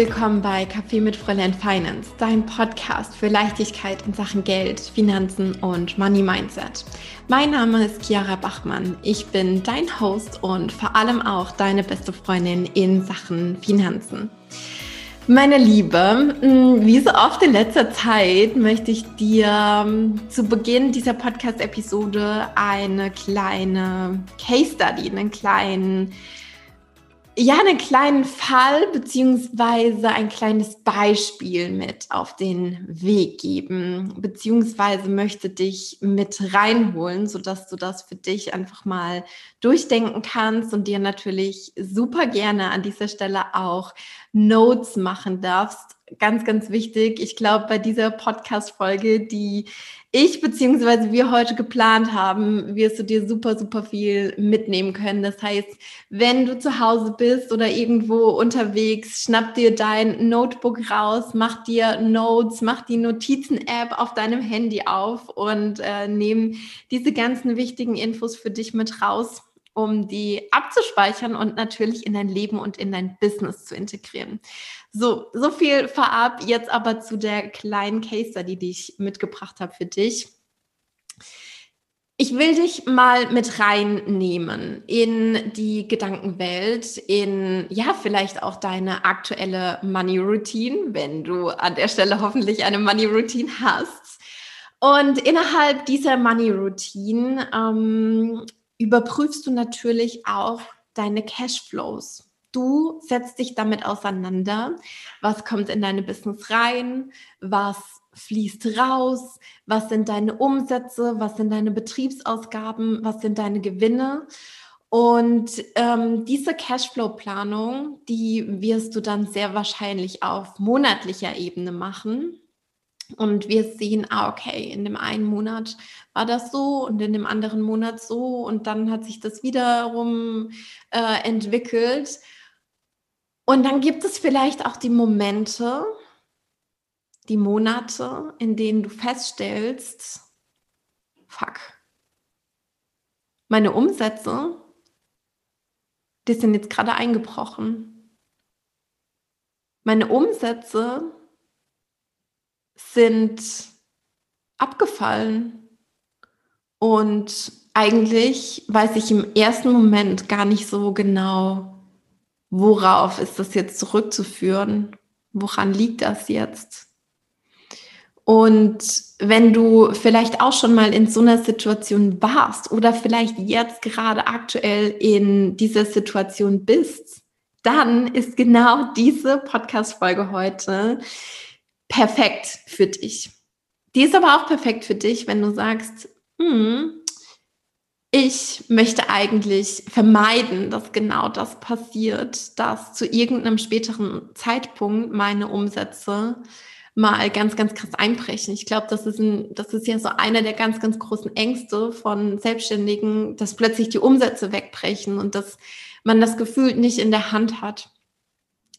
willkommen bei Kaffee mit Fräulein Finance, dein Podcast für Leichtigkeit in Sachen Geld, Finanzen und Money Mindset. Mein Name ist Chiara Bachmann. Ich bin dein Host und vor allem auch deine beste Freundin in Sachen Finanzen. Meine Liebe, mm, wie so oft in letzter Zeit möchte ich dir mm, zu Beginn dieser Podcast-Episode eine kleine Case Study, einen kleinen ja einen kleinen Fall beziehungsweise ein kleines Beispiel mit auf den Weg geben, beziehungsweise möchte dich mit reinholen, sodass du das für dich einfach mal durchdenken kannst und dir natürlich super gerne an dieser Stelle auch Notes machen darfst. Ganz, ganz wichtig. Ich glaube, bei dieser Podcast-Folge, die ich beziehungsweise wir heute geplant haben, wirst du dir super, super viel mitnehmen können. Das heißt, wenn du zu Hause bist oder irgendwo unterwegs, schnapp dir dein Notebook raus, mach dir Notes, mach die Notizen-App auf deinem Handy auf und äh, nimm diese ganzen wichtigen Infos für dich mit raus um die abzuspeichern und natürlich in dein Leben und in dein Business zu integrieren. So, so viel vorab. Jetzt aber zu der kleinen Case Study, die ich mitgebracht habe für dich. Ich will dich mal mit reinnehmen in die Gedankenwelt, in ja, vielleicht auch deine aktuelle Money Routine, wenn du an der Stelle hoffentlich eine Money Routine hast. Und innerhalb dieser Money Routine ähm, überprüfst du natürlich auch deine Cashflows. Du setzt dich damit auseinander, was kommt in deine Business rein, was fließt raus, was sind deine Umsätze, was sind deine Betriebsausgaben, was sind deine Gewinne. Und ähm, diese Cashflow-Planung, die wirst du dann sehr wahrscheinlich auf monatlicher Ebene machen. Und wir sehen, ah, okay, in dem einen Monat war das so und in dem anderen Monat so und dann hat sich das wiederum äh, entwickelt. Und dann gibt es vielleicht auch die Momente, die Monate, in denen du feststellst, fuck, meine Umsätze, die sind jetzt gerade eingebrochen. Meine Umsätze sind abgefallen. Und eigentlich weiß ich im ersten Moment gar nicht so genau, worauf ist das jetzt zurückzuführen? Woran liegt das jetzt? Und wenn du vielleicht auch schon mal in so einer Situation warst oder vielleicht jetzt gerade aktuell in dieser Situation bist, dann ist genau diese Podcast-Folge heute perfekt für dich. Die ist aber auch perfekt für dich, wenn du sagst, hm, ich möchte eigentlich vermeiden, dass genau das passiert, dass zu irgendeinem späteren Zeitpunkt meine Umsätze mal ganz, ganz krass einbrechen. Ich glaube, das ist ein, das ist ja so einer der ganz, ganz großen Ängste von Selbstständigen, dass plötzlich die Umsätze wegbrechen und dass man das Gefühl nicht in der Hand hat.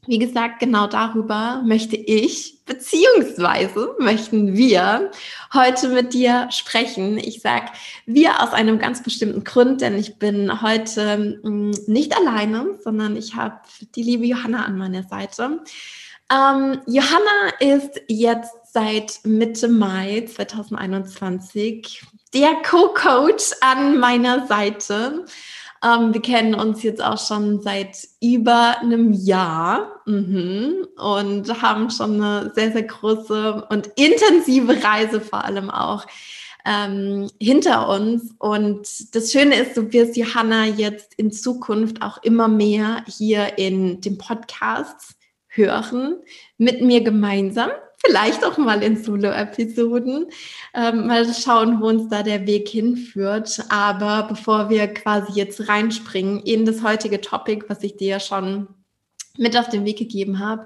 Wie gesagt, genau darüber möchte ich, beziehungsweise möchten wir heute mit dir sprechen. Ich sage wir aus einem ganz bestimmten Grund, denn ich bin heute hm, nicht alleine, sondern ich habe die liebe Johanna an meiner Seite. Ähm, Johanna ist jetzt seit Mitte Mai 2021 der Co-Coach an meiner Seite. Ähm, wir kennen uns jetzt auch schon seit über einem Jahr mhm. und haben schon eine sehr, sehr große und intensive Reise vor allem auch ähm, hinter uns. Und das Schöne ist, du wirst Johanna jetzt in Zukunft auch immer mehr hier in dem Podcast hören, mit mir gemeinsam vielleicht auch mal in Solo-Episoden. Ähm, mal schauen, wo uns da der Weg hinführt. Aber bevor wir quasi jetzt reinspringen in das heutige Topic, was ich dir ja schon mit auf den Weg gegeben habe.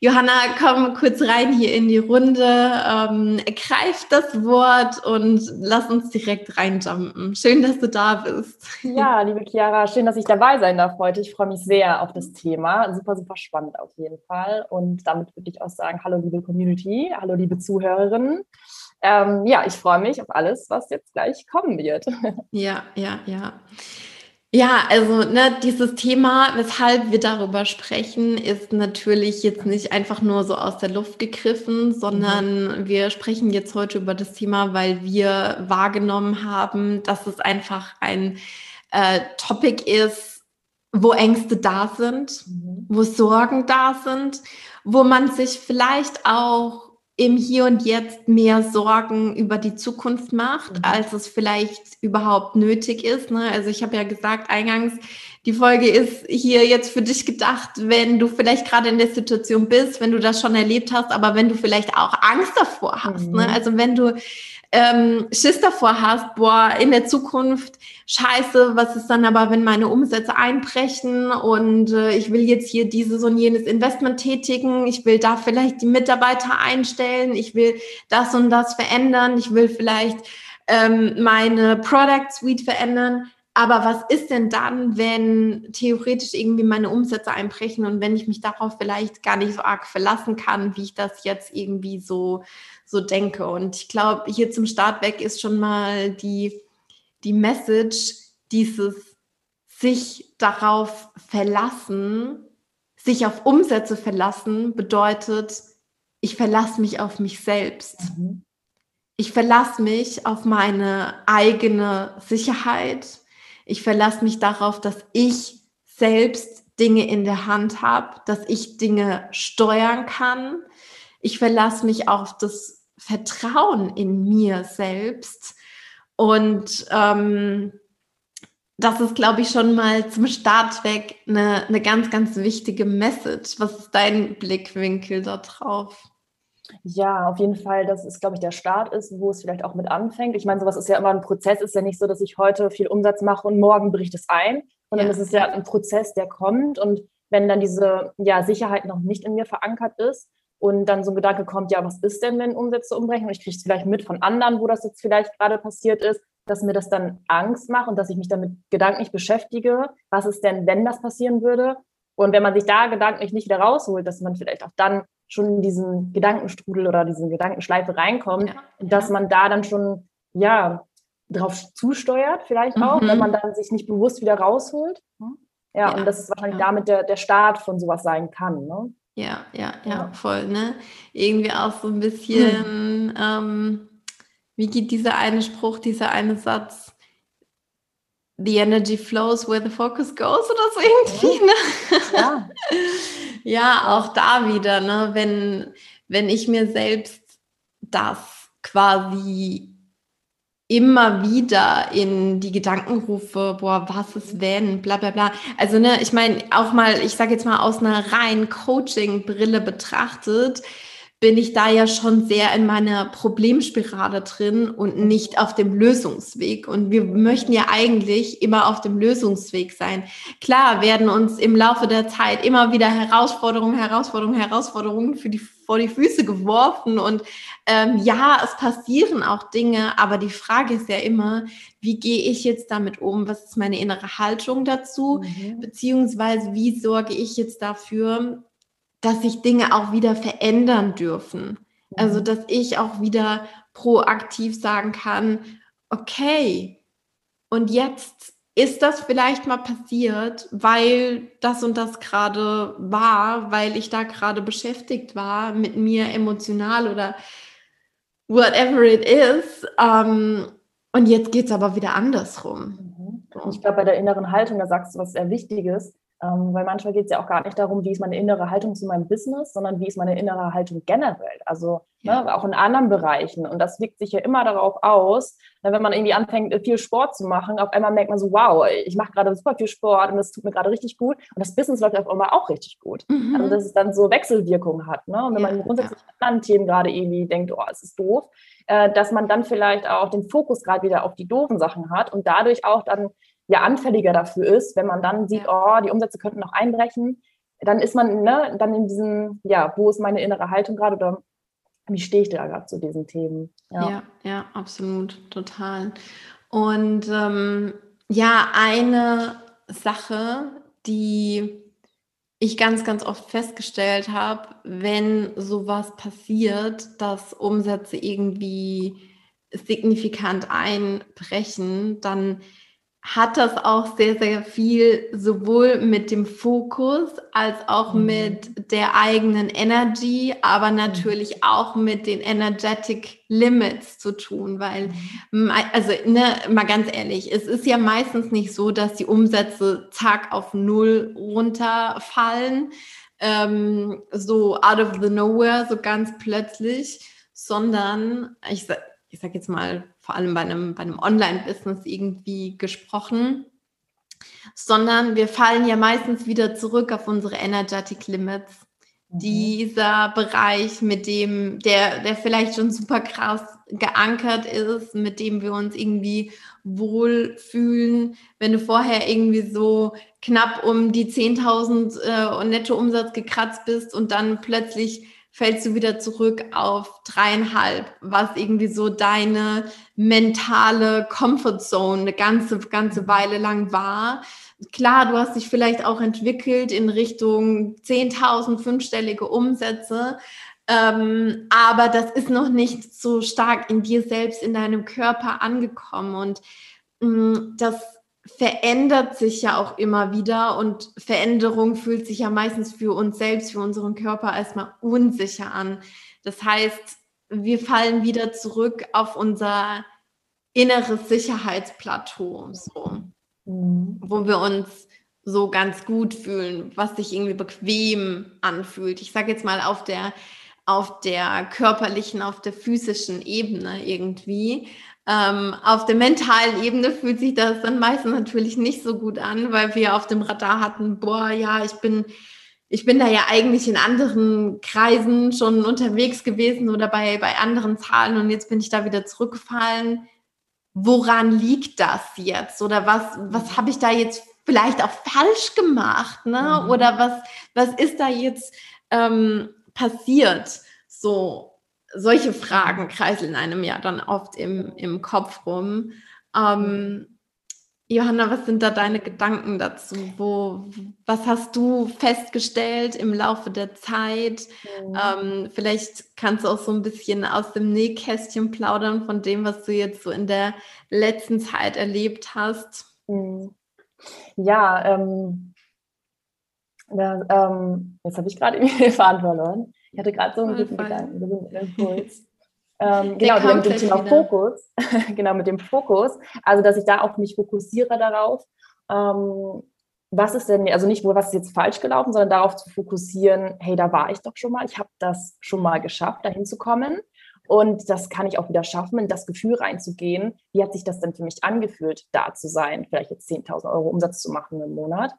Johanna, komm kurz rein hier in die Runde, ähm, greif das Wort und lass uns direkt reinjumpen. Schön, dass du da bist. Ja, liebe Chiara, schön, dass ich dabei sein darf heute. Ich freue mich sehr auf das Thema. Super, super spannend auf jeden Fall. Und damit würde ich auch sagen, hallo liebe Community, hallo liebe Zuhörerinnen. Ähm, ja, ich freue mich auf alles, was jetzt gleich kommen wird. Ja, ja, ja. Ja, also ne, dieses Thema, weshalb wir darüber sprechen, ist natürlich jetzt nicht einfach nur so aus der Luft gegriffen, sondern mhm. wir sprechen jetzt heute über das Thema, weil wir wahrgenommen haben, dass es einfach ein äh, Topic ist, wo Ängste da sind, mhm. wo Sorgen da sind, wo man sich vielleicht auch im Hier und Jetzt mehr Sorgen über die Zukunft macht, mhm. als es vielleicht überhaupt nötig ist. Ne? Also ich habe ja gesagt eingangs, die Folge ist hier jetzt für dich gedacht, wenn du vielleicht gerade in der Situation bist, wenn du das schon erlebt hast, aber wenn du vielleicht auch Angst davor hast. Ne? Mhm. Ne? Also wenn du ähm, Schiss davor hast, boah, in der Zukunft, scheiße, was ist dann aber, wenn meine Umsätze einbrechen und äh, ich will jetzt hier dieses und jenes Investment tätigen, ich will da vielleicht die Mitarbeiter einstellen, ich will das und das verändern, ich will vielleicht ähm, meine Product Suite verändern. Aber was ist denn dann, wenn theoretisch irgendwie meine Umsätze einbrechen und wenn ich mich darauf vielleicht gar nicht so arg verlassen kann, wie ich das jetzt irgendwie so so denke. Und ich glaube, hier zum Start weg ist schon mal die, die Message, dieses sich darauf verlassen, sich auf Umsätze verlassen, bedeutet, ich verlasse mich auf mich selbst. Mhm. Ich verlasse mich auf meine eigene Sicherheit. Ich verlasse mich darauf, dass ich selbst Dinge in der Hand habe, dass ich Dinge steuern kann. Ich verlasse mich auf das Vertrauen in mir selbst. Und ähm, das ist, glaube ich, schon mal zum Start weg eine, eine ganz, ganz wichtige Message. Was ist dein Blickwinkel da drauf? Ja, auf jeden Fall, dass es, glaube ich, der Start ist, wo es vielleicht auch mit anfängt. Ich meine, sowas ist ja immer ein Prozess, ist ja nicht so, dass ich heute viel Umsatz mache und morgen bricht es ein, sondern ja. es ist ja ein Prozess, der kommt. Und wenn dann diese ja, Sicherheit noch nicht in mir verankert ist, und dann so ein Gedanke kommt, ja, was ist denn, wenn Umsätze umbrechen? Und ich kriege es vielleicht mit von anderen, wo das jetzt vielleicht gerade passiert ist, dass mir das dann Angst macht und dass ich mich damit gedanklich beschäftige. Was ist denn, wenn das passieren würde? Und wenn man sich da gedanklich nicht wieder rausholt, dass man vielleicht auch dann schon in diesen Gedankenstrudel oder diese Gedankenschleife reinkommt, ja, dass man da dann schon, ja, drauf zusteuert, vielleicht auch, mhm. wenn man dann sich nicht bewusst wieder rausholt. Ja, ja. und das ist wahrscheinlich damit der, der Start von sowas sein kann. Ne? Ja, ja, ja, voll, ne? Irgendwie auch so ein bisschen, hm. ähm, wie geht dieser eine Spruch, dieser eine Satz? The energy flows where the focus goes oder so irgendwie, ne? Ja. ja, auch da wieder, ne? Wenn, wenn ich mir selbst das quasi immer wieder in die Gedanken rufe, boah, was ist wenn, bla bla bla. Also, ne, ich meine, auch mal, ich sage jetzt mal aus einer rein Coaching-Brille betrachtet, bin ich da ja schon sehr in meiner Problemspirale drin und nicht auf dem Lösungsweg. Und wir möchten ja eigentlich immer auf dem Lösungsweg sein. Klar werden uns im Laufe der Zeit immer wieder Herausforderungen, Herausforderungen, Herausforderungen für die, vor die Füße geworfen. Und ähm, ja, es passieren auch Dinge, aber die Frage ist ja immer, wie gehe ich jetzt damit um? Was ist meine innere Haltung dazu? Mhm. Beziehungsweise wie sorge ich jetzt dafür, dass sich Dinge auch wieder verändern dürfen. Also, mhm. dass ich auch wieder proaktiv sagen kann, okay, und jetzt ist das vielleicht mal passiert, weil das und das gerade war, weil ich da gerade beschäftigt war mit mir emotional oder whatever it is. Ähm, und jetzt geht es aber wieder andersrum. Mhm. Ich glaube, bei der inneren Haltung, da sagst du was sehr Wichtiges. Ähm, weil manchmal geht es ja auch gar nicht darum, wie ist meine innere Haltung zu meinem Business, sondern wie ist meine innere Haltung generell. Also ja. ne, auch in anderen Bereichen. Und das wirkt sich ja immer darauf aus, ne, wenn man irgendwie anfängt, viel Sport zu machen, auf einmal merkt man so, wow, ich mache gerade super viel Sport und das tut mir gerade richtig gut. Und das Business läuft auf einmal auch richtig gut. Mhm. Also dass es dann so Wechselwirkungen hat. Ne? Und wenn ja, man grundsätzlich ja. an anderen Themen gerade irgendwie denkt, oh, es ist doof, äh, dass man dann vielleicht auch den Fokus gerade wieder auf die doofen Sachen hat und dadurch auch dann ja anfälliger dafür ist, wenn man dann sieht, oh, die Umsätze könnten noch einbrechen, dann ist man ne, dann in diesem, ja, wo ist meine innere Haltung gerade oder wie stehe ich da gerade zu diesen Themen? Ja, ja, ja absolut, total. Und ähm, ja, eine Sache, die ich ganz, ganz oft festgestellt habe, wenn sowas passiert, dass Umsätze irgendwie signifikant einbrechen, dann hat das auch sehr, sehr viel sowohl mit dem Fokus als auch mhm. mit der eigenen Energy, aber mhm. natürlich auch mit den Energetic Limits zu tun, weil, mhm. also ne, mal ganz ehrlich, es ist ja meistens nicht so, dass die Umsätze zack auf Null runterfallen, ähm, so out of the nowhere, so ganz plötzlich, sondern ich, ich sag jetzt mal, vor allem bei einem, bei einem Online-Business irgendwie gesprochen, sondern wir fallen ja meistens wieder zurück auf unsere Energetic Limits. Mhm. Dieser Bereich, mit dem, der, der vielleicht schon super krass geankert ist, mit dem wir uns irgendwie wohlfühlen. Wenn du vorher irgendwie so knapp um die 10.000 äh, Nettoumsatz gekratzt bist und dann plötzlich fällst du wieder zurück auf dreieinhalb, was irgendwie so deine mentale Comfortzone eine ganze, ganze Weile lang war. Klar, du hast dich vielleicht auch entwickelt in Richtung 10.000 fünfstellige Umsätze, ähm, aber das ist noch nicht so stark in dir selbst, in deinem Körper angekommen und mh, mm, das verändert sich ja auch immer wieder und Veränderung fühlt sich ja meistens für uns selbst, für unseren Körper erstmal unsicher an. Das heißt, wir fallen wieder zurück auf unser inneres Sicherheitsplateau, so, mhm. wo wir uns so ganz gut fühlen, was sich irgendwie bequem anfühlt. Ich sage jetzt mal auf der auf der körperlichen, auf der physischen Ebene irgendwie. Ähm, auf der mentalen Ebene fühlt sich das dann meistens natürlich nicht so gut an, weil wir auf dem Radar hatten, boah, ja, ich bin, ich bin da ja eigentlich in anderen Kreisen schon unterwegs gewesen oder bei, bei anderen Zahlen und jetzt bin ich da wieder zurückgefallen. Woran liegt das jetzt? Oder was, was habe ich da jetzt vielleicht auch falsch gemacht? Ne? Mhm. Oder was, was ist da jetzt ähm, passiert? So, solche Fragen kreiseln einem ja dann oft im, im Kopf rum. Ähm, Johanna, was sind da deine Gedanken dazu? Wo, was hast du festgestellt im Laufe der Zeit? Mhm. Ähm, vielleicht kannst du auch so ein bisschen aus dem Nähkästchen plaudern von dem, was du jetzt so in der letzten Zeit erlebt hast. Mhm. Ja, ähm, ja ähm, jetzt habe ich gerade irgendwie den Faden verloren. Ich hatte gerade so einen guten Gedanken, so einen Impuls. Ähm, genau, mit dem Thema wieder. Fokus. genau, mit dem Fokus. Also, dass ich da auch mich fokussiere darauf, ähm, was ist denn, also nicht nur, was ist jetzt falsch gelaufen, sondern darauf zu fokussieren, hey, da war ich doch schon mal, ich habe das schon mal geschafft, dahin zu kommen. Und das kann ich auch wieder schaffen, in das Gefühl reinzugehen. Wie hat sich das denn für mich angefühlt, da zu sein, vielleicht jetzt 10.000 Euro Umsatz zu machen im Monat?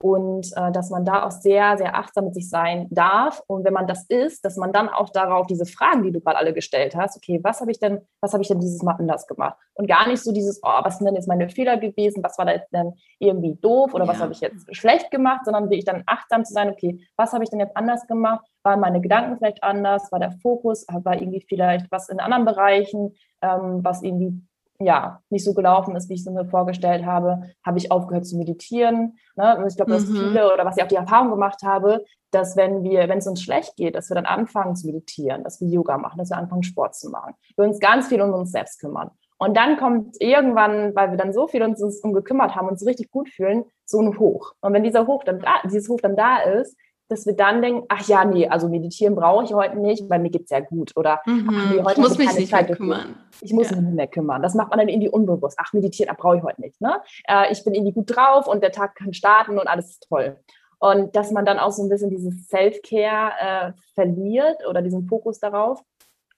Und äh, dass man da auch sehr, sehr achtsam mit sich sein darf. Und wenn man das ist, dass man dann auch darauf diese Fragen, die du gerade alle gestellt hast, okay, was habe ich denn, was habe ich denn dieses Mal anders gemacht? Und gar nicht so dieses, oh, was sind denn jetzt meine Fehler gewesen? Was war da jetzt denn irgendwie doof oder ja. was habe ich jetzt schlecht gemacht? Sondern wirklich dann achtsam zu sein, okay, was habe ich denn jetzt anders gemacht? Waren meine Gedanken vielleicht anders? War der Fokus? War irgendwie vielleicht was in anderen Bereichen, ähm, was irgendwie ja, nicht so gelaufen ist, wie ich es mir vorgestellt habe, habe ich aufgehört zu meditieren. Ne? Ich glaube, dass mhm. viele oder was ich auch die Erfahrung gemacht habe, dass wenn wir, wenn es uns schlecht geht, dass wir dann anfangen zu meditieren, dass wir Yoga machen, dass wir anfangen Sport zu machen. Wir uns ganz viel um uns selbst kümmern. Und dann kommt irgendwann, weil wir dann so viel uns, uns um gekümmert haben, uns richtig gut fühlen, so ein Hoch. Und wenn dieser Hoch dann da, dieses Hoch dann da ist, dass wir dann denken, ach ja, nee, also meditieren brauche ich heute nicht, weil mir geht's ja gut. Oder mhm. ach nee, heute ich muss mich nicht Zeit mehr kümmern. Ich muss ja. mich nicht mehr kümmern. Das macht man dann irgendwie unbewusst. Ach, meditieren, brauche ich heute nicht. Ne? Äh, ich bin irgendwie gut drauf und der Tag kann starten und alles ist toll. Und dass man dann auch so ein bisschen dieses Self-Care äh, verliert oder diesen Fokus darauf,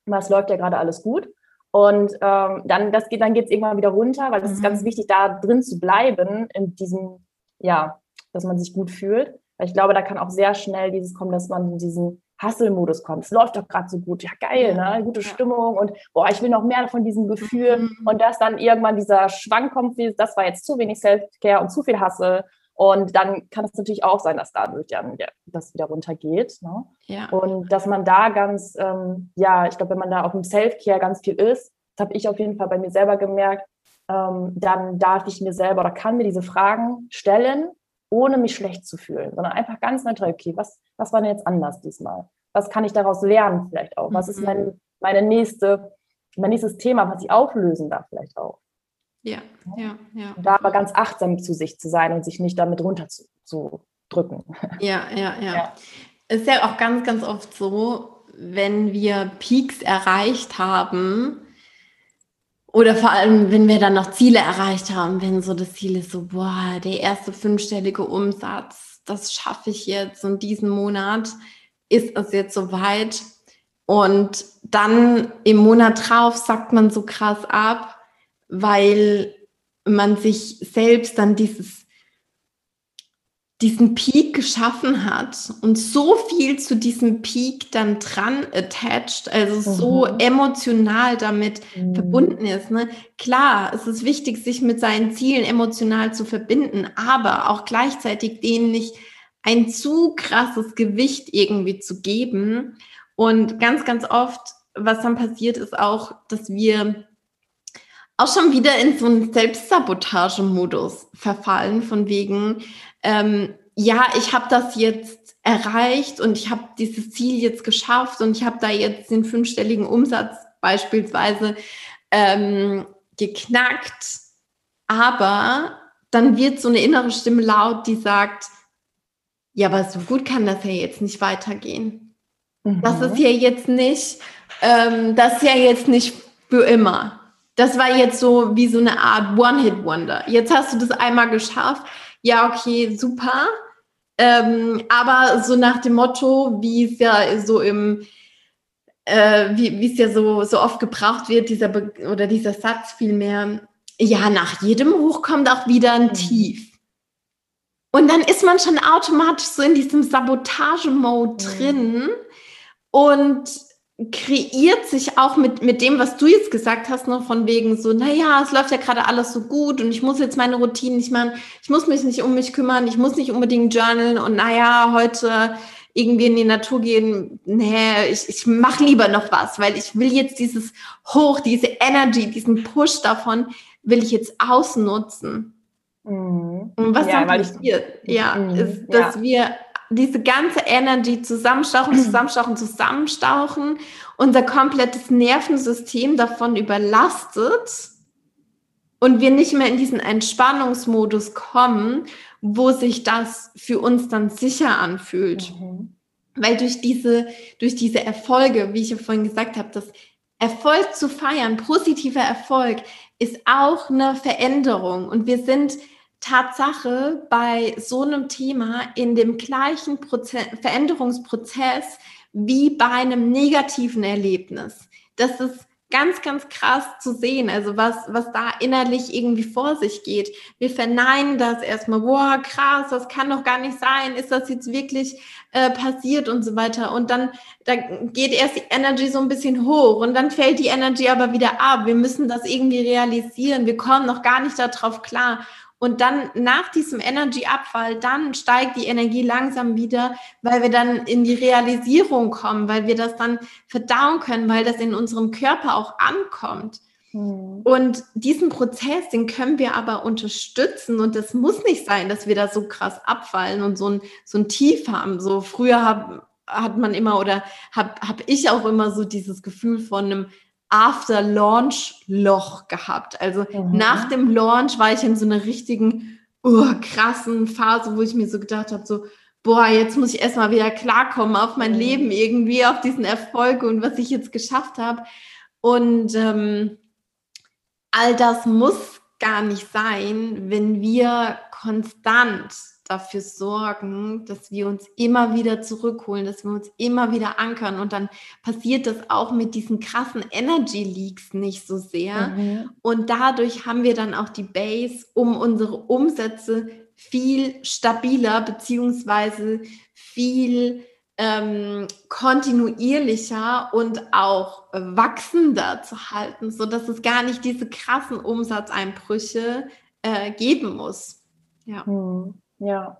was läuft ja gerade alles gut. Und ähm, dann, das geht, dann geht es irgendwann wieder runter, weil es mhm. ist ganz wichtig, da drin zu bleiben, in diesem, ja, dass man sich gut fühlt. Weil ich glaube, da kann auch sehr schnell dieses kommen, dass man in diesen Hustle-Modus kommt. Es läuft doch gerade so gut, ja geil, ne? gute Stimmung und boah, ich will noch mehr von diesem Gefühl mhm. und dass dann irgendwann dieser Schwank kommt, wie das war jetzt zu wenig Self-Care und zu viel Hustle und dann kann es natürlich auch sein, dass dadurch dann ja, das wieder runtergeht. Ne? Ja. Und dass man da ganz, ähm, ja, ich glaube, wenn man da auf dem Self-Care ganz viel ist, das habe ich auf jeden Fall bei mir selber gemerkt, ähm, dann darf ich mir selber oder kann mir diese Fragen stellen ohne mich schlecht zu fühlen, sondern einfach ganz neutral, okay, was, was war denn jetzt anders diesmal? Was kann ich daraus lernen vielleicht auch? Was ist mein, mhm. meine nächste, mein nächstes Thema, was ich auflösen darf vielleicht auch? Ja, ja, ja. Und da aber ganz achtsam zu sich zu sein und sich nicht damit runter zu, zu drücken. Ja, ja, ja, ja. Ist ja auch ganz, ganz oft so, wenn wir Peaks erreicht haben, oder vor allem, wenn wir dann noch Ziele erreicht haben, wenn so das Ziel ist, so, boah, der erste fünfstellige Umsatz, das schaffe ich jetzt und diesen Monat ist es jetzt soweit. Und dann im Monat drauf sagt man so krass ab, weil man sich selbst dann dieses diesen Peak geschaffen hat und so viel zu diesem Peak dann dran attached, also mhm. so emotional damit mhm. verbunden ist. Ne? Klar, es ist wichtig, sich mit seinen Zielen emotional zu verbinden, aber auch gleichzeitig denen nicht ein zu krasses Gewicht irgendwie zu geben. Und ganz, ganz oft, was dann passiert, ist auch, dass wir auch schon wieder in so einen Selbstsabotagemodus verfallen, von wegen, ähm, ja, ich habe das jetzt erreicht und ich habe dieses Ziel jetzt geschafft und ich habe da jetzt den fünfstelligen Umsatz beispielsweise ähm, geknackt. Aber dann wird so eine innere Stimme laut, die sagt, ja, aber so gut kann das ja jetzt nicht weitergehen. Mhm. Das ist ja jetzt nicht, ähm, das ist ja jetzt nicht für immer. Das war jetzt so wie so eine Art One-Hit-Wonder. Jetzt hast du das einmal geschafft ja, okay, super. Ähm, aber so nach dem Motto, wie es ja so im, äh, wie, es ja so, so oft gebraucht wird, dieser Be oder dieser Satz vielmehr, ja, nach jedem Hoch kommt auch wieder ein mhm. Tief. Und dann ist man schon automatisch so in diesem Sabotage-Mode mhm. drin und kreiert sich auch mit, mit dem, was du jetzt gesagt hast, noch von wegen so, naja, es läuft ja gerade alles so gut und ich muss jetzt meine Routine nicht machen, ich muss mich nicht um mich kümmern, ich muss nicht unbedingt journalen und naja, heute irgendwie in die Natur gehen, nee, ich, ich mache lieber noch was, weil ich will jetzt dieses Hoch, diese Energy, diesen Push davon, will ich jetzt ausnutzen. Mhm. Und was ja, dann passiert, ja, mhm. ist, dass ja. wir diese ganze Energy zusammenstauchen, zusammenstauchen, zusammenstauchen, unser komplettes Nervensystem davon überlastet und wir nicht mehr in diesen Entspannungsmodus kommen, wo sich das für uns dann sicher anfühlt. Mhm. Weil durch diese, durch diese Erfolge, wie ich ja vorhin gesagt habe, das Erfolg zu feiern, positiver Erfolg, ist auch eine Veränderung. Und wir sind Tatsache bei so einem Thema in dem gleichen Proze Veränderungsprozess wie bei einem negativen Erlebnis. Das ist ganz, ganz krass zu sehen, also was, was da innerlich irgendwie vor sich geht. Wir verneinen das erstmal, boah, krass, das kann doch gar nicht sein, ist das jetzt wirklich äh, passiert und so weiter. Und dann da geht erst die Energy so ein bisschen hoch und dann fällt die Energy aber wieder ab. Wir müssen das irgendwie realisieren, wir kommen noch gar nicht darauf klar. Und dann nach diesem Energy-Abfall, dann steigt die Energie langsam wieder, weil wir dann in die Realisierung kommen, weil wir das dann verdauen können, weil das in unserem Körper auch ankommt. Mhm. Und diesen Prozess, den können wir aber unterstützen und das muss nicht sein, dass wir da so krass abfallen und so ein, so ein Tief haben. So früher hab, hat man immer oder habe hab ich auch immer so dieses Gefühl von einem After-Launch-Loch gehabt. Also mhm. nach dem Launch war ich in so einer richtigen uh, krassen Phase, wo ich mir so gedacht habe, so, boah, jetzt muss ich erstmal wieder klarkommen auf mein mhm. Leben irgendwie, auf diesen Erfolg und was ich jetzt geschafft habe. Und ähm, all das muss gar nicht sein, wenn wir konstant dafür sorgen, dass wir uns immer wieder zurückholen, dass wir uns immer wieder ankern. Und dann passiert das auch mit diesen krassen Energy Leaks nicht so sehr. Mhm. Und dadurch haben wir dann auch die Base, um unsere Umsätze viel stabiler beziehungsweise viel ähm, kontinuierlicher und auch wachsender zu halten, sodass es gar nicht diese krassen Umsatzeinbrüche äh, geben muss. Ja. Mhm. Ja.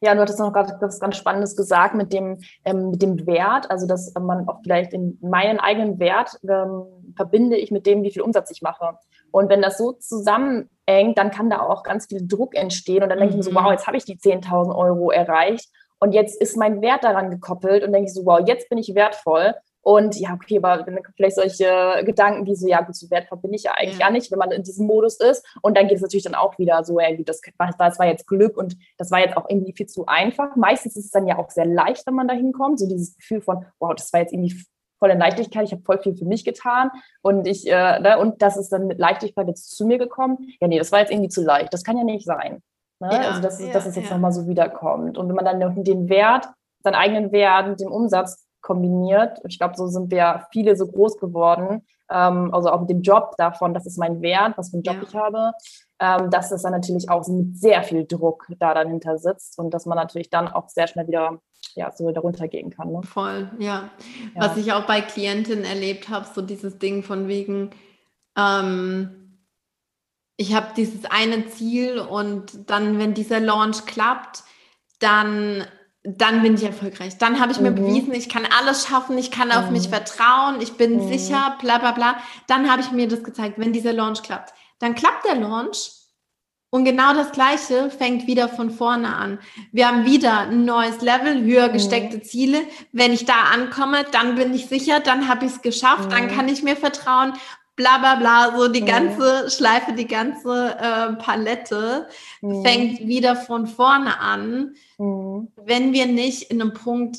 Ja, du hattest noch gerade was ganz Spannendes gesagt mit dem, ähm, mit dem Wert, also dass man auch vielleicht in meinen eigenen Wert ähm, verbinde ich mit dem, wie viel Umsatz ich mache. Und wenn das so zusammenhängt, dann kann da auch ganz viel Druck entstehen. Und dann denke ich mir so, mhm. wow, jetzt habe ich die 10.000 Euro erreicht und jetzt ist mein Wert daran gekoppelt und denke ich so, wow, jetzt bin ich wertvoll. Und ja, okay, aber vielleicht solche Gedanken wie so, ja, gut, so wertvoll bin ich ja eigentlich ja. gar nicht, wenn man in diesem Modus ist. Und dann geht es natürlich dann auch wieder so, irgendwie, das, das war jetzt Glück und das war jetzt auch irgendwie viel zu einfach. Meistens ist es dann ja auch sehr leicht, wenn man da hinkommt. So dieses Gefühl von, wow, das war jetzt irgendwie voll in Leichtigkeit, ich habe voll viel für mich getan und ich, äh, ne, und das ist dann mit Leichtigkeit jetzt zu mir gekommen. Ja, nee, das war jetzt irgendwie zu leicht. Das kann ja nicht sein. Ne? Ja, also, dass, ja, dass es jetzt ja. nochmal so wiederkommt. Und wenn man dann den Wert, seinen eigenen Wert dem Umsatz kombiniert. Ich glaube, so sind wir viele so groß geworden. Ähm, also auch mit dem Job davon, das ist mein Wert, was für einen Job ja. ich habe, ähm, dass das dann natürlich auch mit sehr viel Druck da dahinter sitzt und dass man natürlich dann auch sehr schnell wieder ja, so darunter gehen kann. Ne? Voll, ja. ja. Was ich auch bei Klientinnen erlebt habe, so dieses Ding von wegen, ähm, ich habe dieses eine Ziel und dann, wenn dieser Launch klappt, dann dann bin ich erfolgreich. Dann habe ich mir mhm. bewiesen, ich kann alles schaffen, ich kann auf mich mhm. vertrauen, ich bin mhm. sicher, bla bla bla. Dann habe ich mir das gezeigt, wenn dieser Launch klappt. Dann klappt der Launch und genau das Gleiche fängt wieder von vorne an. Wir haben wieder ein neues Level, höher mhm. gesteckte mhm. Ziele. Wenn ich da ankomme, dann bin ich sicher, dann habe ich es geschafft, dann kann ich mir vertrauen bla bla bla, so die ganze Schleife, die ganze äh, Palette mhm. fängt wieder von vorne an, mhm. wenn wir nicht in einem Punkt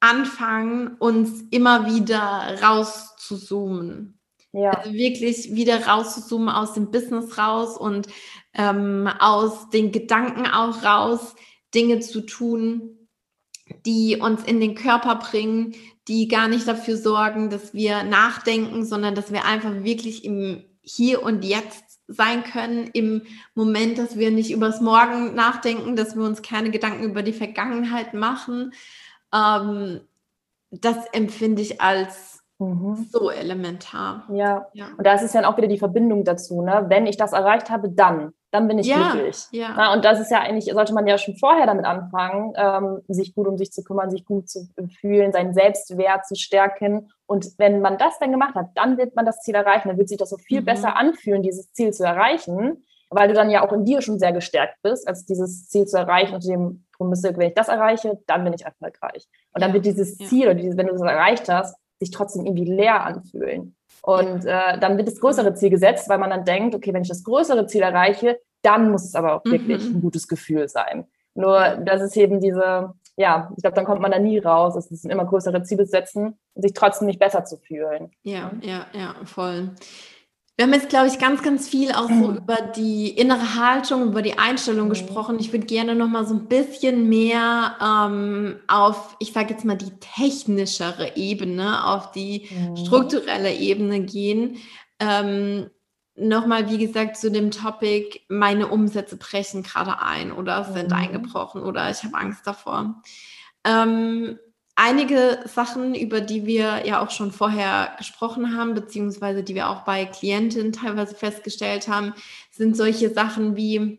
anfangen, uns immer wieder rauszuzoomen. Ja. Also wirklich wieder rauszuzoomen aus dem Business raus und ähm, aus den Gedanken auch raus, Dinge zu tun, die uns in den Körper bringen, die gar nicht dafür sorgen, dass wir nachdenken, sondern dass wir einfach wirklich im Hier und Jetzt sein können, im Moment, dass wir nicht übers Morgen nachdenken, dass wir uns keine Gedanken über die Vergangenheit machen. Ähm, das empfinde ich als mhm. so elementar. Ja. ja, und da ist es dann auch wieder die Verbindung dazu. Ne? Wenn ich das erreicht habe, dann dann bin ich ja, glücklich. Ja. Na, und das ist ja eigentlich, sollte man ja schon vorher damit anfangen, ähm, sich gut um sich zu kümmern, sich gut zu fühlen, seinen Selbstwert zu stärken. Und wenn man das dann gemacht hat, dann wird man das Ziel erreichen. Dann wird sich das so viel mhm. besser anfühlen, dieses Ziel zu erreichen, weil du dann ja auch in dir schon sehr gestärkt bist, als dieses Ziel zu erreichen und dem drum müsste, wenn ich das erreiche, dann bin ich erfolgreich. Und dann wird dieses Ziel, oder dieses, wenn du es erreicht hast, sich trotzdem irgendwie leer anfühlen. Und äh, dann wird das größere Ziel gesetzt, weil man dann denkt, okay, wenn ich das größere Ziel erreiche, dann muss es aber auch wirklich mhm. ein gutes Gefühl sein. Nur das ist eben diese, ja, ich glaube, dann kommt man da nie raus. Es sind immer größere Ziele setzen und sich trotzdem nicht besser zu fühlen. Ja, ja, ja, voll. Wir haben jetzt, glaube ich, ganz, ganz viel auch so mhm. über die innere Haltung, über die Einstellung mhm. gesprochen. Ich würde gerne noch mal so ein bisschen mehr ähm, auf, ich sage jetzt mal, die technischere Ebene, auf die mhm. strukturelle Ebene gehen. Ähm, Nochmal, wie gesagt, zu dem Topic, meine Umsätze brechen gerade ein oder sind mhm. eingebrochen oder ich habe Angst davor. Ähm, einige Sachen, über die wir ja auch schon vorher gesprochen haben, beziehungsweise die wir auch bei Klientinnen teilweise festgestellt haben, sind solche Sachen wie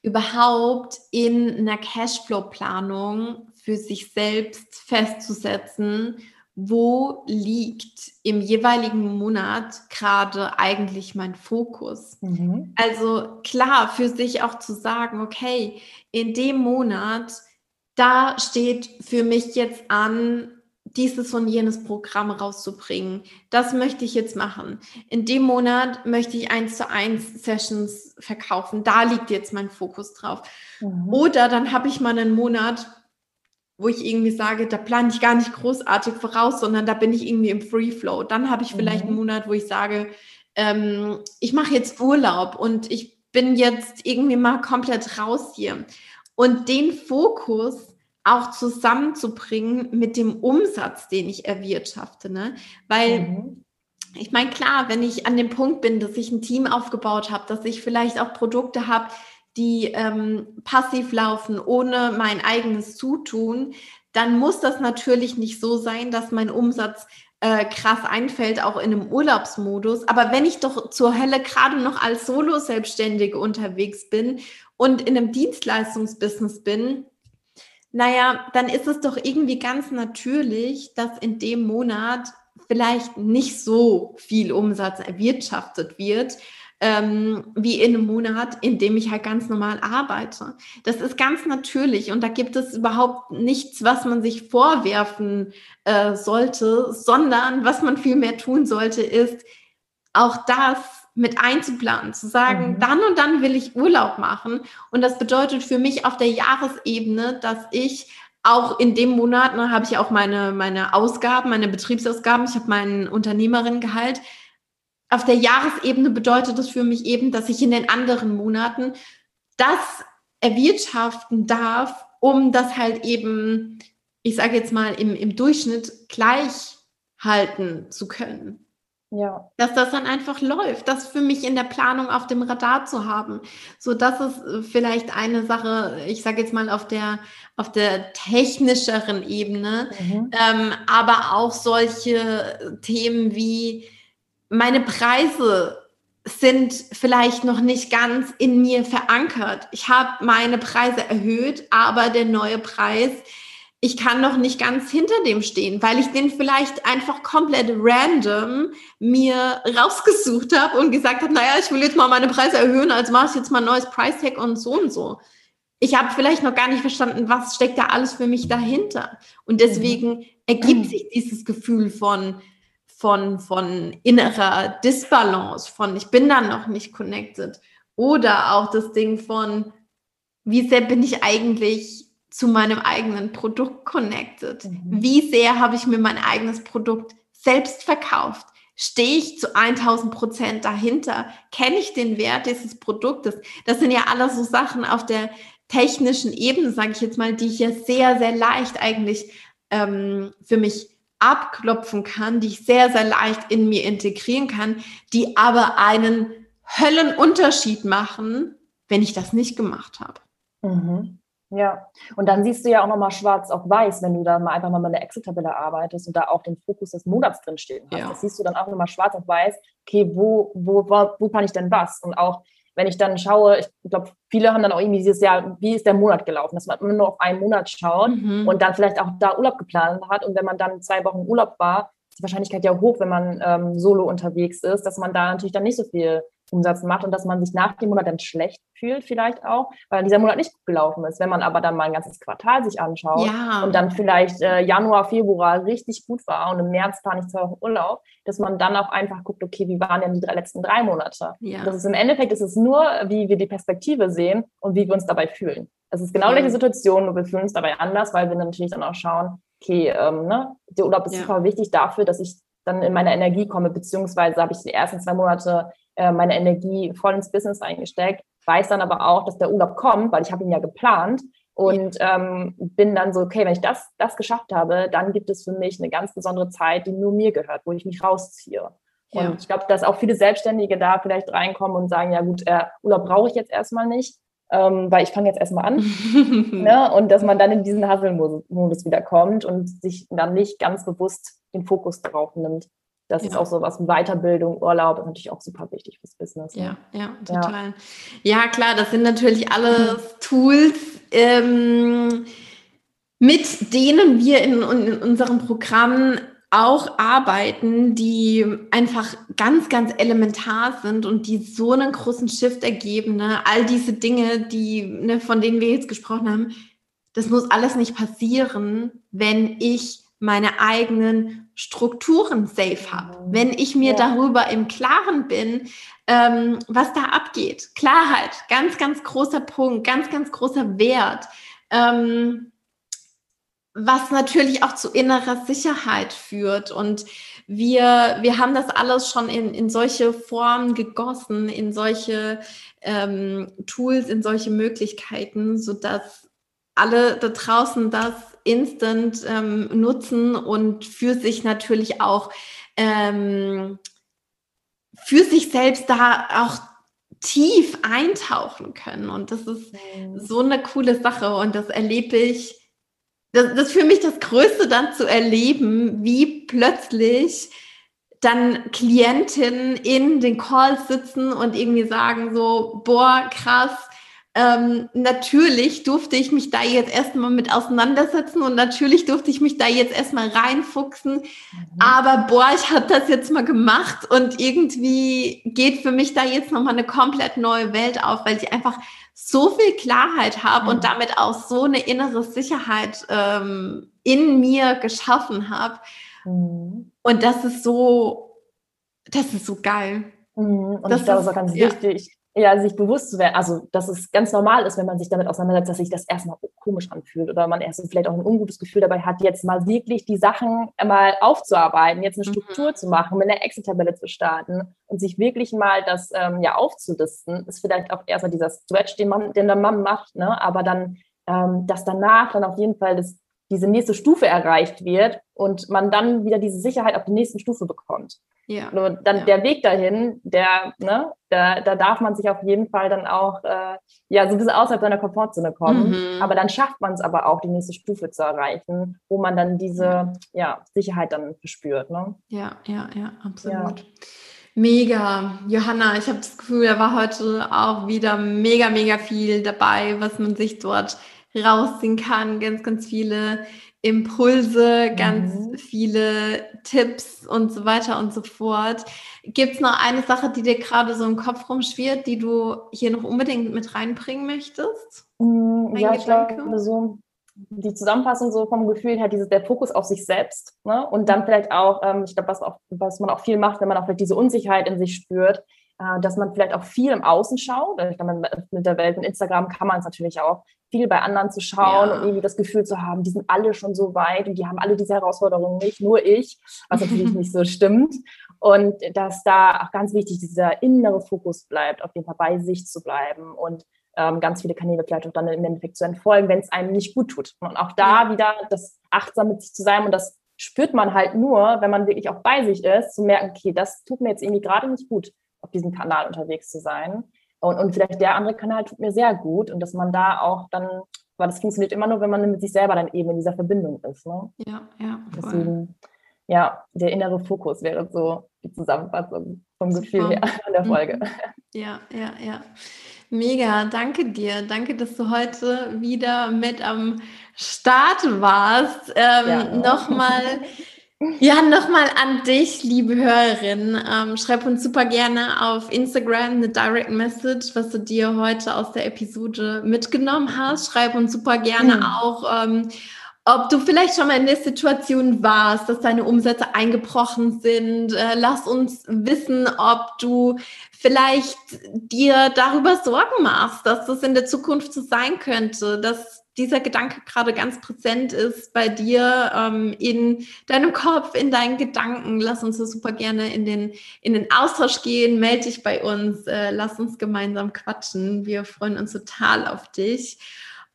überhaupt in einer Cashflow-Planung für sich selbst festzusetzen, wo liegt im jeweiligen Monat gerade eigentlich mein Fokus? Mhm. Also klar, für sich auch zu sagen, okay, in dem Monat da steht für mich jetzt an, dieses und jenes Programm rauszubringen. Das möchte ich jetzt machen. In dem Monat möchte ich eins zu eins Sessions verkaufen. Da liegt jetzt mein Fokus drauf. Mhm. Oder dann habe ich mal einen Monat, wo ich irgendwie sage, da plane ich gar nicht großartig voraus, sondern da bin ich irgendwie im Free Flow. Dann habe ich vielleicht mhm. einen Monat, wo ich sage, ähm, ich mache jetzt Urlaub und ich bin jetzt irgendwie mal komplett raus hier. Und den Fokus auch zusammenzubringen mit dem Umsatz, den ich erwirtschafte. Ne? Weil mhm. ich meine, klar, wenn ich an dem Punkt bin, dass ich ein Team aufgebaut habe, dass ich vielleicht auch Produkte habe, die ähm, passiv laufen, ohne mein eigenes Zutun, dann muss das natürlich nicht so sein, dass mein Umsatz äh, krass einfällt, auch in einem Urlaubsmodus. Aber wenn ich doch zur Hölle gerade noch als Solo-Selbstständige unterwegs bin und in einem Dienstleistungsbusiness bin, naja, dann ist es doch irgendwie ganz natürlich, dass in dem Monat vielleicht nicht so viel Umsatz erwirtschaftet wird, ähm, wie in einem Monat, in dem ich halt ganz normal arbeite. Das ist ganz natürlich und da gibt es überhaupt nichts, was man sich vorwerfen äh, sollte, sondern was man viel mehr tun sollte, ist auch das mit einzuplanen, zu sagen, mhm. dann und dann will ich Urlaub machen. Und das bedeutet für mich auf der Jahresebene, dass ich auch in dem Monat ne, habe ich auch meine, meine Ausgaben, meine Betriebsausgaben, ich habe meinen Unternehmerinnengehalt, auf der Jahresebene bedeutet das für mich eben, dass ich in den anderen Monaten das erwirtschaften darf, um das halt eben, ich sage jetzt mal, im, im Durchschnitt gleich halten zu können. Ja. Dass das dann einfach läuft, das für mich in der Planung auf dem Radar zu haben. So, das ist vielleicht eine Sache, ich sage jetzt mal auf der, auf der technischeren Ebene, mhm. ähm, aber auch solche Themen wie, meine Preise sind vielleicht noch nicht ganz in mir verankert. Ich habe meine Preise erhöht, aber der neue Preis, ich kann noch nicht ganz hinter dem stehen, weil ich den vielleicht einfach komplett random mir rausgesucht habe und gesagt habe, naja, ich will jetzt mal meine Preise erhöhen, also mache ich jetzt mal ein neues Price Tag und so und so. Ich habe vielleicht noch gar nicht verstanden, was steckt da alles für mich dahinter. Und deswegen ergibt sich dieses Gefühl von, von, von innerer Disbalance, von ich bin da noch nicht connected. Oder auch das Ding von, wie sehr bin ich eigentlich zu meinem eigenen Produkt connected? Mhm. Wie sehr habe ich mir mein eigenes Produkt selbst verkauft? Stehe ich zu 1000 Prozent dahinter? Kenne ich den Wert dieses Produktes? Das sind ja alles so Sachen auf der technischen Ebene, sage ich jetzt mal, die ich ja sehr, sehr leicht eigentlich ähm, für mich abklopfen kann, die ich sehr, sehr leicht in mir integrieren kann, die aber einen Höllenunterschied machen, wenn ich das nicht gemacht habe. Mhm. Ja, und dann siehst du ja auch nochmal schwarz auf weiß, wenn du da mal einfach mal mit einer Excel-Tabelle arbeitest und da auch den Fokus des Monats drinstehen hast. Ja. Das siehst du dann auch nochmal schwarz auf weiß, okay, wo, wo, wo, wo kann ich denn was? Und auch wenn ich dann schaue, ich glaube, viele haben dann auch irgendwie dieses Jahr, wie ist der Monat gelaufen, dass man immer nur auf einen Monat schaut mhm. und dann vielleicht auch da Urlaub geplant hat. Und wenn man dann zwei Wochen Urlaub war, ist die Wahrscheinlichkeit ja hoch, wenn man ähm, solo unterwegs ist, dass man da natürlich dann nicht so viel Umsatz macht und dass man sich nach dem Monat dann schlecht fühlt vielleicht auch, weil dieser Monat nicht gut gelaufen ist. Wenn man aber dann mal ein ganzes Quartal sich anschaut ja. und dann vielleicht äh, Januar, Februar richtig gut war und im März fahre ich zwei Wochen Urlaub, dass man dann auch einfach guckt, okay, wie waren denn die drei, letzten drei Monate? Ja. Das ist im Endeffekt ist es nur, wie wir die Perspektive sehen und wie wir uns dabei fühlen. Es ist genau die gleiche Situation, nur wir fühlen uns dabei anders, weil wir natürlich dann auch schauen, okay, ähm, ne, der Urlaub ist ja. super wichtig dafür, dass ich dann in meine Energie komme, beziehungsweise habe ich die ersten zwei Monate äh, meine Energie voll ins Business eingesteckt, weiß dann aber auch, dass der Urlaub kommt, weil ich habe ihn ja geplant und ähm, bin dann so, okay, wenn ich das, das geschafft habe, dann gibt es für mich eine ganz besondere Zeit, die nur mir gehört, wo ich mich rausziehe. Und ja. ich glaube, dass auch viele Selbstständige da vielleicht reinkommen und sagen, ja gut, äh, Urlaub brauche ich jetzt erstmal nicht, ähm, weil ich fange jetzt erstmal an. ne? Und dass man dann in diesen Hustle-Modus wieder kommt und sich dann nicht ganz bewusst den Fokus darauf nimmt. Das ja. ist auch so was, Weiterbildung, Urlaub ist natürlich auch super wichtig fürs Business. Ne? Ja, ja, total. Ja. ja. klar, das sind natürlich alles Tools, ähm, mit denen wir in, in unserem Programm auch arbeiten, die einfach ganz, ganz elementar sind und die so einen großen Shift ergeben. Ne? All diese Dinge, die, ne, von denen wir jetzt gesprochen haben, das muss alles nicht passieren, wenn ich meine eigenen Strukturen safe habe. Wenn ich mir ja. darüber im Klaren bin, ähm, was da abgeht. Klarheit, ganz, ganz großer Punkt, ganz, ganz großer Wert. Ähm, was natürlich auch zu innerer Sicherheit führt. Und wir, wir haben das alles schon in, in solche Formen gegossen, in solche ähm, Tools, in solche Möglichkeiten, sodass alle da draußen das instant ähm, nutzen und für sich natürlich auch ähm, für sich selbst da auch tief eintauchen können. Und das ist mhm. so eine coole Sache und das erlebe ich das, das ist für mich das Größte dann zu erleben, wie plötzlich dann Klientinnen in den Calls sitzen und irgendwie sagen so, boah, krass, ähm, natürlich durfte ich mich da jetzt erstmal mit auseinandersetzen und natürlich durfte ich mich da jetzt erstmal reinfuchsen. Mhm. Aber boah, ich habe das jetzt mal gemacht und irgendwie geht für mich da jetzt nochmal eine komplett neue Welt auf, weil ich einfach so viel Klarheit habe mhm. und damit auch so eine innere Sicherheit ähm, in mir geschaffen habe. Mhm. Und das ist so, das ist so geil. Mhm. Und das ich glaube, es ist auch ganz ja. wichtig, ja, sich bewusst zu werden, also dass es ganz normal ist, wenn man sich damit auseinandersetzt, dass sich das erstmal komisch anfühlt oder man erst vielleicht auch ein ungutes Gefühl dabei hat, jetzt mal wirklich die Sachen mal aufzuarbeiten, jetzt eine mhm. Struktur mhm. zu machen, mit einer Excel-Tabelle zu starten und sich wirklich mal das ähm, ja aufzulisten, ist vielleicht auch erstmal dieser Stretch, den man, den der Mann macht, ne? aber dann, ähm, dass danach dann auf jeden Fall das, diese nächste Stufe erreicht wird und man dann wieder diese Sicherheit auf die nächste Stufe bekommt. Ja. Nur dann ja. der Weg dahin, der, ne, da, da darf man sich auf jeden Fall dann auch äh, ja so ein bisschen außerhalb seiner Komfortzone kommen. Mhm. Aber dann schafft man es aber auch, die nächste Stufe zu erreichen, wo man dann diese ja, Sicherheit dann verspürt. Ne? Ja, ja, ja, absolut. Ja. Mega. Johanna, ich habe das Gefühl, da war heute auch wieder mega, mega viel dabei, was man sich dort rausziehen kann. Ganz, ganz viele Impulse, ganz mhm. viele Tipps und so weiter und so fort. Gibt es noch eine Sache, die dir gerade so im Kopf rumschwirrt, die du hier noch unbedingt mit reinbringen möchtest? Mhm, ja, ich glaube, so die Zusammenfassung so vom Gefühl her, dieses, der Fokus auf sich selbst ne? und dann vielleicht auch, ähm, ich glaube, was, was man auch viel macht, wenn man auch vielleicht diese Unsicherheit in sich spürt, dass man vielleicht auch viel im Außen schaut. Ich glaube, mit der Welt und Instagram kann man es natürlich auch, viel bei anderen zu schauen ja. und irgendwie das Gefühl zu haben, die sind alle schon so weit und die haben alle diese Herausforderungen nicht, nur ich, was natürlich nicht so stimmt. Und dass da auch ganz wichtig dieser innere Fokus bleibt, auf jeden Fall bei sich zu bleiben und ähm, ganz viele Kanäle vielleicht auch dann im Endeffekt zu entfolgen, wenn es einem nicht gut tut. Und auch da wieder das achtsam mit sich zu sein und das spürt man halt nur, wenn man wirklich auch bei sich ist, zu merken, okay, das tut mir jetzt irgendwie gerade nicht gut diesem Kanal unterwegs zu sein. Und, und vielleicht der andere Kanal tut mir sehr gut und dass man da auch dann, weil das funktioniert immer nur, wenn man mit sich selber dann eben in dieser Verbindung ist. Ne? Ja, ja. Voll. Deswegen, ja, der innere Fokus wäre so die Zusammenfassung vom Super. Gefühl her an der Folge. Mhm. Ja, ja, ja. Mega, danke dir. Danke, dass du heute wieder mit am Start warst. Ähm, ja. Nochmal Ja, nochmal an dich, liebe Hörerin. Ähm, schreib uns super gerne auf Instagram eine Direct Message, was du dir heute aus der Episode mitgenommen hast. Schreib uns super gerne mhm. auch, ähm, ob du vielleicht schon mal in der Situation warst, dass deine Umsätze eingebrochen sind. Äh, lass uns wissen, ob du vielleicht dir darüber Sorgen machst, dass das in der Zukunft so sein könnte, dass dieser Gedanke gerade ganz präsent ist bei dir ähm, in deinem Kopf, in deinen Gedanken, lass uns so super gerne in den, in den Austausch gehen, melde dich bei uns, äh, lass uns gemeinsam quatschen. Wir freuen uns total auf dich.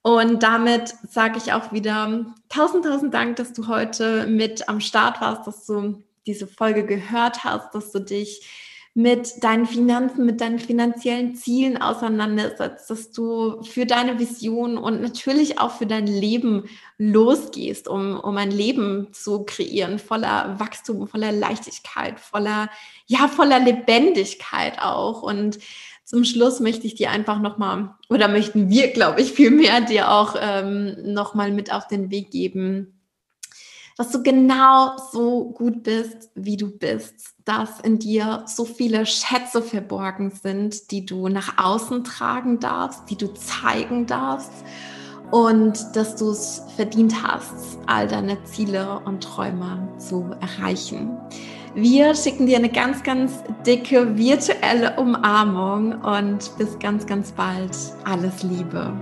Und damit sage ich auch wieder tausend, tausend Dank, dass du heute mit am Start warst, dass du diese Folge gehört hast, dass du dich mit deinen Finanzen, mit deinen finanziellen Zielen auseinandersetzt, dass du für deine Vision und natürlich auch für dein Leben losgehst, um, um ein Leben zu kreieren, voller Wachstum, voller Leichtigkeit, voller, ja, voller Lebendigkeit auch. Und zum Schluss möchte ich dir einfach nochmal, oder möchten wir, glaube ich, viel mehr dir auch ähm, nochmal mit auf den Weg geben, dass du genau so gut bist, wie du bist, dass in dir so viele Schätze verborgen sind, die du nach außen tragen darfst, die du zeigen darfst und dass du es verdient hast, all deine Ziele und Träume zu erreichen. Wir schicken dir eine ganz, ganz dicke virtuelle Umarmung und bis ganz, ganz bald. Alles Liebe.